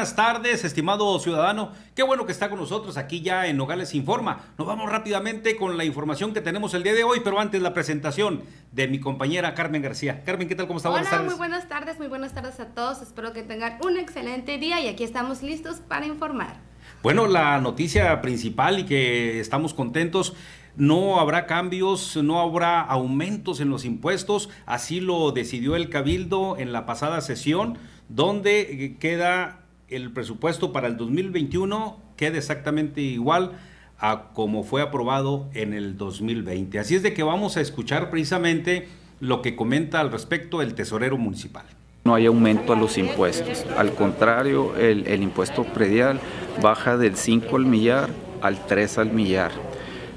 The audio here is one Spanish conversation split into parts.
buenas tardes, estimado ciudadano. Qué bueno que está con nosotros aquí ya en Nogales Informa. Nos vamos rápidamente con la información que tenemos el día de hoy, pero antes la presentación de mi compañera Carmen García. Carmen, ¿qué tal? ¿Cómo está? Hola, buenas tardes. muy buenas tardes, muy buenas tardes a todos. Espero que tengan un excelente día y aquí estamos listos para informar. Bueno, la noticia principal y que estamos contentos no habrá cambios, no habrá aumentos en los impuestos, así lo decidió el Cabildo en la pasada sesión, donde queda el presupuesto para el 2021, queda exactamente igual a como fue aprobado en el 2020. Así es de que vamos a escuchar precisamente lo que comenta al respecto el tesorero municipal. No hay aumento a los impuestos, al contrario, el, el impuesto predial baja del 5 al millar al 3 al millar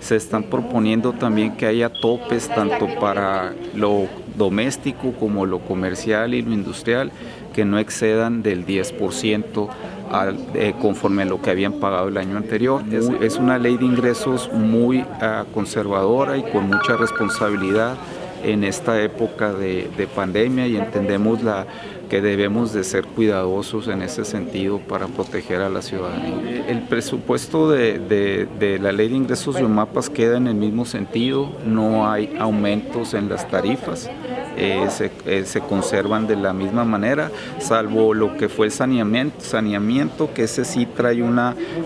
se están proponiendo también que haya topes tanto para lo doméstico como lo comercial y lo industrial que no excedan del 10% al, eh, conforme a lo que habían pagado el año anterior. Es, una ley de ingresos muy uh, conservadora y con mucha responsabilidad en esta época de pandemia y entendemos la, que debemos de ser cuidadosos en ese sentido para proteger a la ciudadanía. El presupuesto de, la ley de ingresos de mapas queda en el mismo sentido, no hay aumentos en las tarifas, eh, se, eh, se, conservan de la misma manera, salvo lo que fue el saneamiento, que ese sí trae un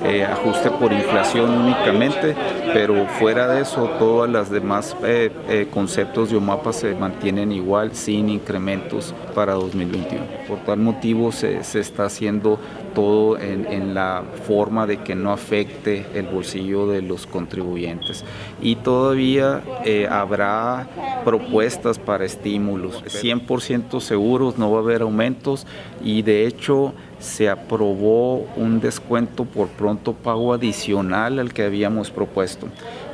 eh, ajuste por inflación únicamente, pero fuera de eso todas las demás conceptos de OMAPA se mantienen igual sin incrementos para 2021. Por tal motivo se, se está haciendo todo en, la forma de que no afecte el bolsillo de los contribuyentes. Y todavía eh, habrá propuestas para estímulos. 100% seguros, no va a haber aumentos y de hecho se aprobó un descuento por pronto pago adicional al que habíamos propuesto.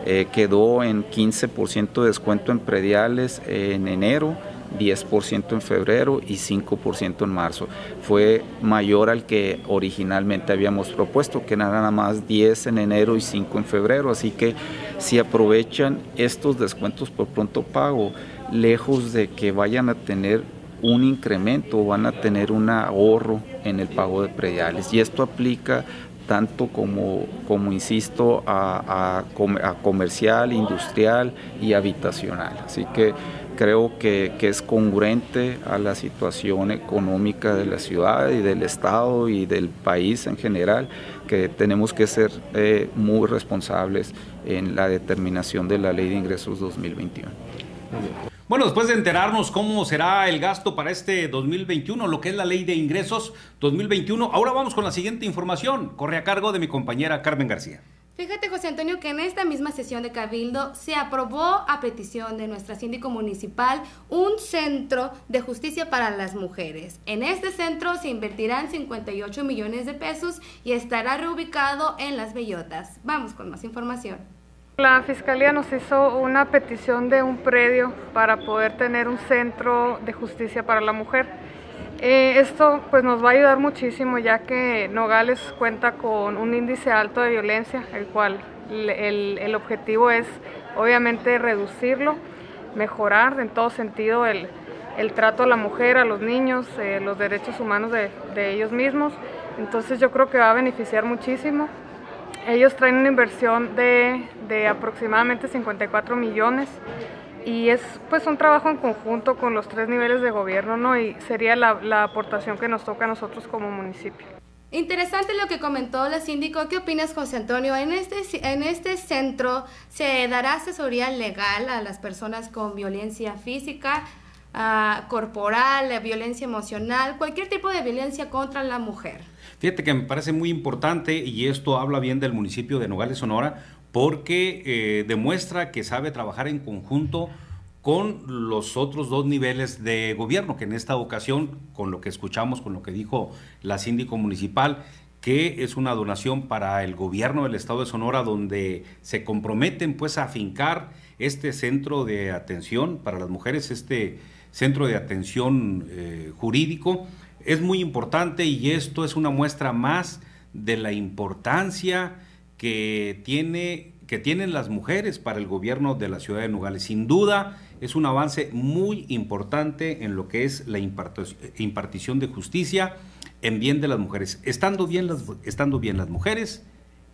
Eh, quedó en 15% de descuento en prediales en enero 10% en febrero y 5% en marzo. Fue mayor al que originalmente habíamos propuesto, que nada más 10 en enero y 5 en febrero. Así que si aprovechan estos descuentos por pronto pago, lejos de que vayan a tener un incremento, van a tener un ahorro en el pago de prediales. Y esto aplica tanto como, como insisto, a, a comercial, industrial y habitacional. Así que creo que, es congruente a la situación económica de la ciudad y del Estado y del país en general, que tenemos que ser eh, muy responsables en la determinación de la Ley de Ingresos 2021. Bueno, después de enterarnos cómo será el gasto para este 2021, lo que es la Ley de Ingresos 2021, ahora vamos con la siguiente información. Corre a cargo de mi compañera Carmen García. Fíjate, José Antonio, que en esta misma sesión de Cabildo se aprobó a petición de nuestra síndico municipal un centro de justicia para las mujeres. En este centro se invertirán 58 millones de pesos y estará reubicado en Las Bellotas. Vamos con más información. La Fiscalía nos hizo una petición de un predio para poder tener un centro de justicia para la mujer. Eh, esto pues nos va a ayudar muchísimo ya que Nogales cuenta con un índice alto de violencia, el cual el, el objetivo es obviamente reducirlo, mejorar en todo sentido el, el trato a la mujer, a los niños, eh, los derechos humanos de, de ellos mismos. Entonces yo creo que va a beneficiar muchísimo. Ellos traen una inversión de, de aproximadamente 54 millones y es pues un trabajo en conjunto con los tres niveles de gobierno, ¿no? Y sería la, la, aportación que nos toca a nosotros como municipio. Interesante lo que comentó la síndico. ¿Qué opinas, José Antonio? En este, en este centro se dará asesoría legal a las personas con violencia física, uh, corporal, violencia emocional, cualquier tipo de violencia contra la mujer. Fíjate que me parece muy importante y esto habla bien del municipio de Nogales, Sonora, porque eh, demuestra que sabe trabajar en conjunto con los otros dos niveles de gobierno, que en esta ocasión, con lo que escuchamos, con lo que dijo la síndico municipal, que es una donación para el gobierno del estado de Sonora, donde se comprometen pues a afincar este centro de atención para las mujeres, este centro de atención eh, jurídico, es muy importante y esto es una muestra más de la importancia que, tiene, que tienen las mujeres para el gobierno de la ciudad de Nogales. Sin duda es un avance muy importante en lo que es la impartición de justicia en bien de las mujeres. Estando bien las, estando bien las mujeres,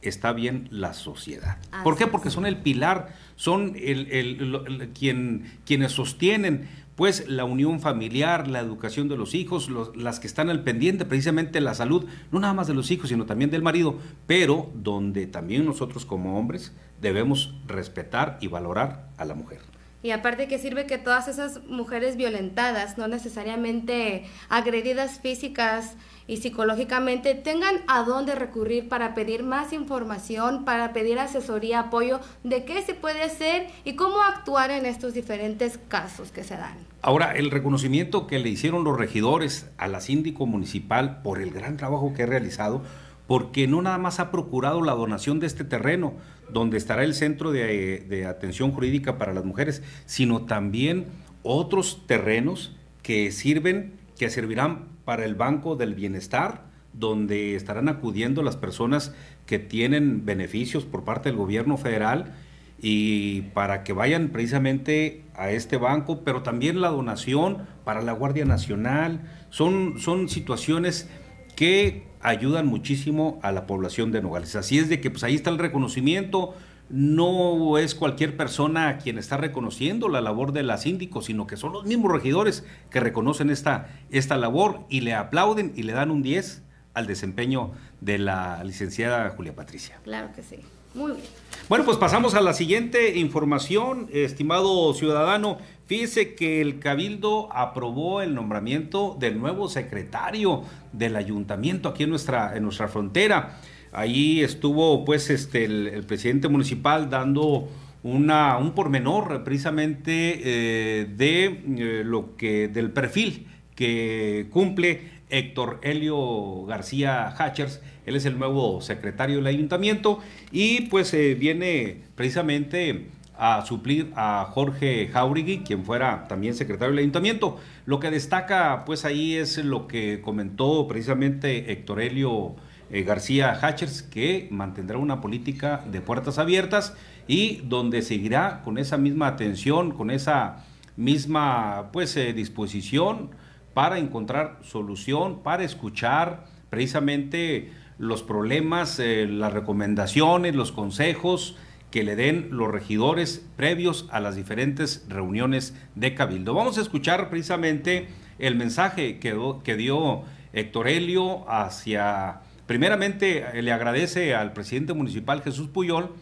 está bien la sociedad. ¿Por qué? Porque son el pilar, son el, quien, quienes sostienen pues la unión familiar, la educación de los hijos, las que están al pendiente precisamente la salud, no nada más de los hijos, sino también del marido, pero donde también nosotros como hombres debemos respetar y valorar a la mujer. Y aparte que sirve que todas esas mujeres violentadas, no necesariamente agredidas físicas y psicológicamente tengan a dónde recurrir para pedir más información, para pedir asesoría, apoyo de qué se puede hacer y cómo actuar en estos diferentes casos que se dan. Ahora, el reconocimiento que le hicieron los regidores a la síndico municipal por el gran trabajo que ha realizado, porque no nada más ha procurado la donación de este terreno, donde estará el centro de, de atención jurídica para las mujeres, sino también otros terrenos que sirven, que servirán para el Banco del Bienestar, donde estarán acudiendo las personas que tienen beneficios por parte del gobierno federal y para que vayan precisamente a este banco, pero también la donación para la Guardia Nacional. Son, son situaciones que ayudan muchísimo a la población de Nogales. Así es de que pues ahí está el reconocimiento, no es cualquier persona quien está reconociendo la labor de la síndico, sino que son los mismos regidores que reconocen esta, esta labor y le aplauden y le dan un 10 al desempeño de la licenciada Julia Patricia. Claro que sí. Muy bien. Bueno, pues pasamos a la siguiente información, estimado ciudadano. Fíjese que el Cabildo aprobó el nombramiento del nuevo secretario del ayuntamiento aquí en nuestra, en nuestra frontera. Ahí estuvo pues este el, presidente municipal dando una, un pormenor precisamente eh, de eh, lo que del perfil que cumple Héctor Helio García Hatchers. Él es el nuevo secretario del ayuntamiento y pues eh, viene precisamente a suplir a Jorge Jauregui, quien fuera también secretario del ayuntamiento. Lo que destaca pues ahí es lo que comentó precisamente Héctor Helio eh, García Hatchers, que mantendrá una política de puertas abiertas y donde seguirá con esa misma atención, con esa misma pues eh, disposición para encontrar solución, para escuchar precisamente los problemas, eh, las recomendaciones, los consejos que le den los regidores previos a las diferentes reuniones de Cabildo. Vamos a escuchar precisamente el mensaje que, que dio Héctor Helio hacia Primeramente, eh, le agradece al presidente municipal Jesús Puyol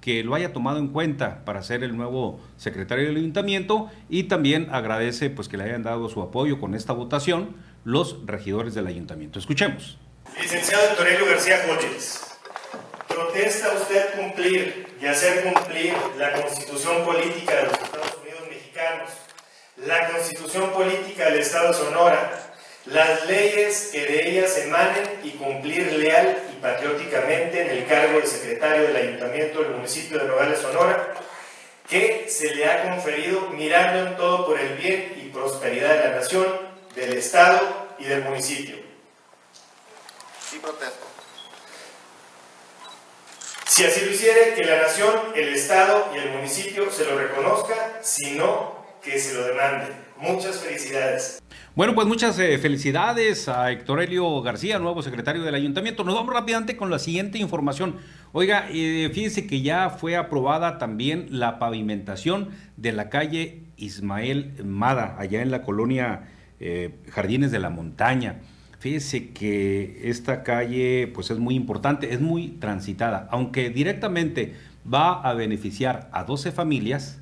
que lo haya tomado en cuenta para ser el nuevo secretario del ayuntamiento y también agradece pues que le hayan dado su apoyo con esta votación los regidores del ayuntamiento. Escuchemos. Licenciado Torelio García Jóvenes, ¿protesta usted cumplir y hacer cumplir la constitución política de los Estados Unidos mexicanos, la constitución política del Estado de Sonora, las leyes que de ellas emanen y cumplir leal y patrióticamente en el cargo de secretario del Ayuntamiento del municipio de Nogales, Sonora, que se le ha conferido mirando en todo por el bien y prosperidad de la nación, del Estado y del municipio. Sí, protesto. Si así lo hiciere, que la nación, el Estado y el municipio se lo reconozca, si no, que se lo demande. Muchas felicidades. Bueno, pues muchas eh, felicidades a Héctor Helio García, nuevo secretario del ayuntamiento. Nos vamos rápidamente con la siguiente información. Oiga, eh, fíjese que ya fue aprobada también la pavimentación de la calle Ismael Mada, allá en la colonia eh, Jardines de la Montaña. Fíjese que esta calle pues es muy importante, es muy transitada, aunque directamente va a beneficiar a 12 familias,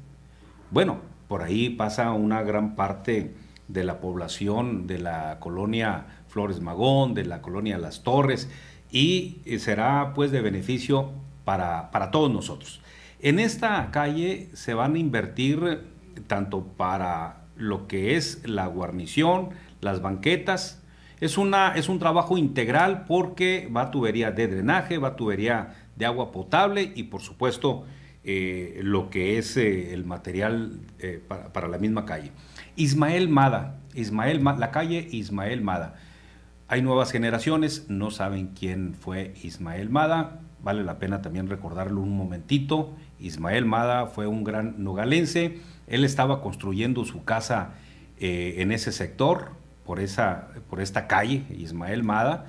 bueno, por ahí pasa una gran parte de la población de la colonia Flores Magón, de la colonia Las Torres, y eh, será pues de beneficio para, para todos nosotros. En esta calle se van a invertir tanto para lo que es la guarnición, las banquetas, es, una, es un trabajo integral porque va tubería de drenaje, va tubería de agua potable y por supuesto eh, lo que es eh, el material para, para, la misma calle. Ismael Mada, Ismael, la calle Ismael Mada. Hay nuevas generaciones, no saben quién fue Ismael Mada, vale la pena también recordarlo un momentito. Ismael Mada fue un gran nogalense Él estaba construyendo su casa eh, en ese sector, por, esa, por esta calle, Ismael Mada.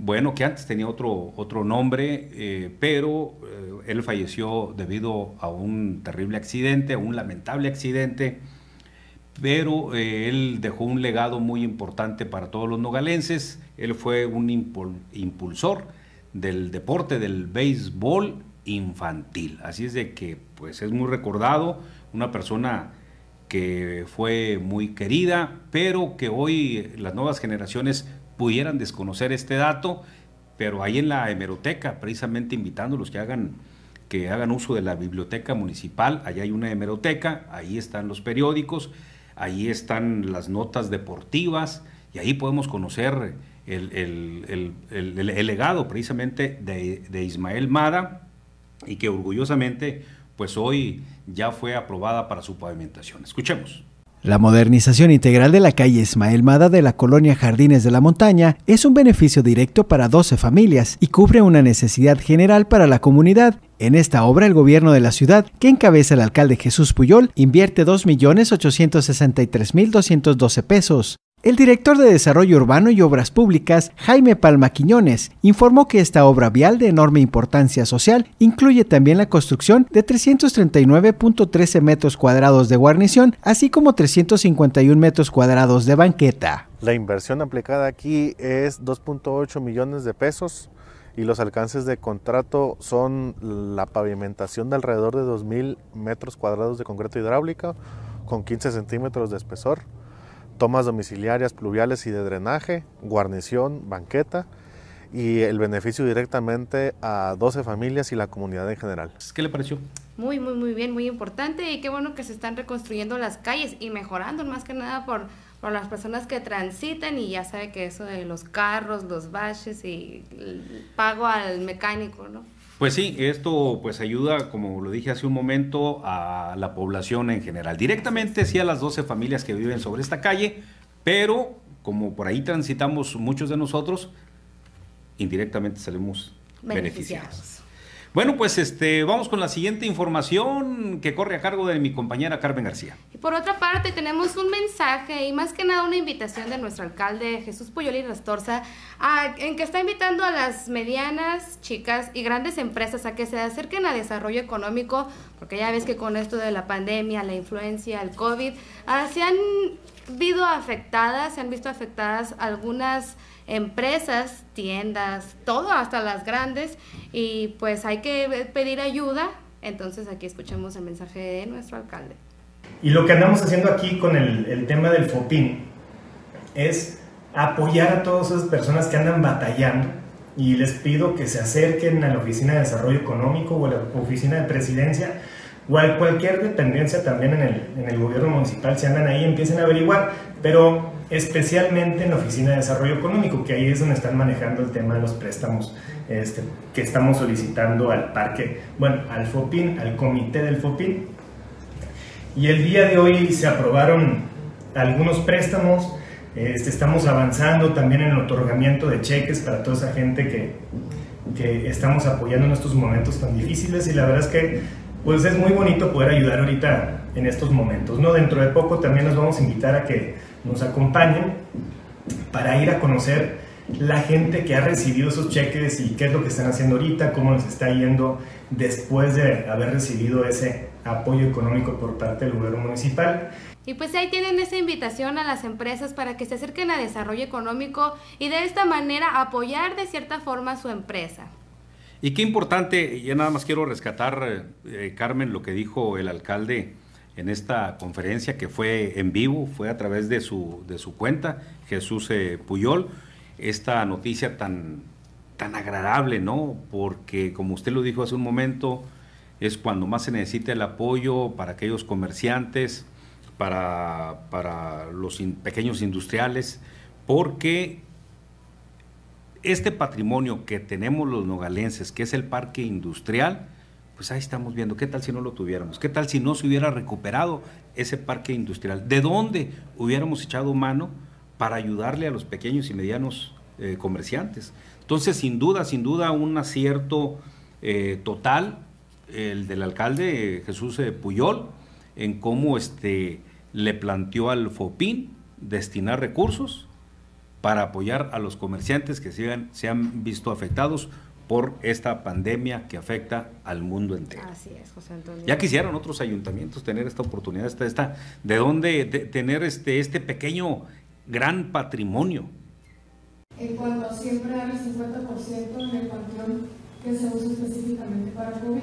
Bueno, que antes tenía otro, otro nombre, eh, pero eh, él falleció debido a un terrible accidente, a un lamentable accidente, pero él dejó un legado muy importante para todos los nogalenses. Él fue un impulsor del deporte del béisbol infantil. Así es de que pues es muy recordado, una persona que fue muy querida, pero que hoy las nuevas generaciones pudieran desconocer este dato, pero ahí en la hemeroteca, precisamente invitándolos que hagan que hagan uso de la biblioteca municipal, allá hay una hemeroteca, ahí están los periódicos, ahí están las notas deportivas y ahí podemos conocer el, legado precisamente de, de Ismael Mada y que orgullosamente pues hoy ya fue aprobada para su pavimentación. Escuchemos. La modernización integral de la calle Ismael Mada de la colonia Jardines de la Montaña es un beneficio directo para 12 familias y cubre una necesidad general para la comunidad. En esta obra, el gobierno de la ciudad, que encabeza el alcalde Jesús Puyol, invierte 2.863.212 pesos. El director de Desarrollo Urbano y Obras Públicas, Jaime Palma Quiñones, informó que esta obra vial de enorme importancia social incluye también la construcción de 339.13 metros cuadrados de guarnición, así como 351 metros cuadrados de banqueta. La inversión aplicada aquí es 2.8 millones de pesos y los alcances de contrato son la pavimentación de alrededor de 2.000 metros cuadrados de concreto hidráulico con 15 centímetros de espesor tomas domiciliarias, pluviales y de drenaje, guarnición, banqueta y el beneficio directamente a 12 familias y la comunidad en general. ¿Qué le pareció? Muy, muy, muy bien, muy importante y qué bueno que se están reconstruyendo las calles y mejorando más que nada por, por las personas que transitan y ya sabe que eso de los carros, los baches y el pago al mecánico, ¿no? Pues sí, esto pues ayuda, como lo dije hace un momento, a la población en general. Directamente sí a las 12 familias que viven sobre esta calle, pero como por ahí transitamos muchos de nosotros, indirectamente salimos beneficiados. Bueno, pues este, vamos con la siguiente información que corre a cargo de mi compañera Carmen García. Y por otra parte, tenemos un mensaje y más que nada una invitación de nuestro alcalde Jesús Puyoli Rastorza, en que está invitando a las medianas, chicas y grandes empresas a que se acerquen a desarrollo económico, porque ya ves que con esto de la pandemia, la influencia, el COVID, ah, se han visto afectadas, se han visto afectadas algunas empresas, tiendas, todo, hasta las grandes, y pues hay que pedir ayuda. Entonces aquí escuchemos el mensaje de nuestro alcalde. Y lo que andamos haciendo aquí con el, tema del FOPIN es apoyar a todas esas personas que andan batallando y les pido que se acerquen a la Oficina de Desarrollo Económico o a la Oficina de Presidencia o a cualquier dependencia también en el, en el gobierno municipal, si andan ahí empiecen a averiguar, pero especialmente en la Oficina de Desarrollo Económico, que ahí es donde están manejando el tema de los préstamos este, que estamos solicitando al parque, bueno, al FOPIN, al comité del FOPIN. Y el día de hoy se aprobaron algunos préstamos, este, estamos avanzando también en el otorgamiento de cheques para toda esa gente que, que estamos apoyando en estos momentos tan difíciles y la verdad es que pues es muy bonito poder ayudar ahorita en estos momentos. ¿no? Dentro de poco también nos vamos a invitar a que nos acompañen para ir a conocer la gente que ha recibido esos cheques y qué es lo que están haciendo ahorita, cómo les está yendo después de haber recibido ese apoyo económico por parte del gobierno municipal. Y pues ahí tienen esa invitación a las empresas para que se acerquen a desarrollo económico y de esta manera apoyar de cierta forma a su empresa. Y qué importante, ya nada más quiero rescatar, eh, Carmen, lo que dijo el alcalde en esta conferencia que fue en vivo, fue a través de su, de su cuenta, Jesús eh, Puyol, esta noticia tan, tan agradable, ¿no? Porque como usted lo dijo hace un momento, es cuando más se necesita el apoyo para aquellos comerciantes, para, para los pequeños industriales, porque este patrimonio que tenemos los nogalenses, que es el parque industrial, pues ahí estamos viendo, ¿qué tal si no lo tuviéramos? ¿Qué tal si no se hubiera recuperado ese parque industrial? ¿De dónde hubiéramos echado mano para ayudarle a los pequeños y medianos eh, comerciantes? Entonces, sin duda, sin duda, un acierto eh, total, el del alcalde Jesús eh, Puyol, en cómo este, le planteó al FOPIN destinar recursos para apoyar a los comerciantes que se han, se han visto afectados por esta pandemia que afecta al mundo entero. Así es, José Antonio. Ya quisieron otros ayuntamientos tener esta oportunidad, esta, esta, de dónde de tener este, este pequeño gran patrimonio. En cuanto a siempre dar el 50% en el panteón que se usa específicamente para COVID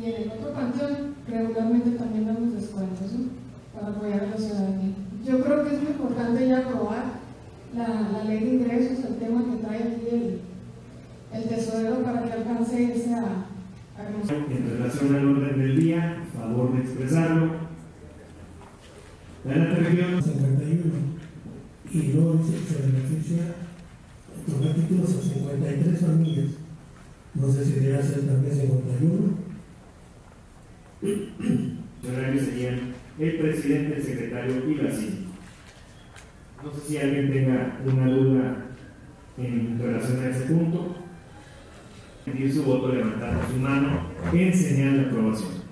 y en el otro panteón regularmente también damos descuentos ¿no? para apoyar a la ciudadanía. Yo creo que es muy importante ya aprobar la, la ley de ingresos, el tema que trae aquí el, el tesorero para que alcance esa... En relación al orden del día, favor de expresarlo. Adelante, región. 51 y luego se beneficia otorgar títulos a 53 familias. No sé si debería ser también 51. Los serían el presidente, el secretario y la síndica. No sé si alguien tenga una duda en relación a ese punto. Pedir su voto levantando su mano en señal de aprobación.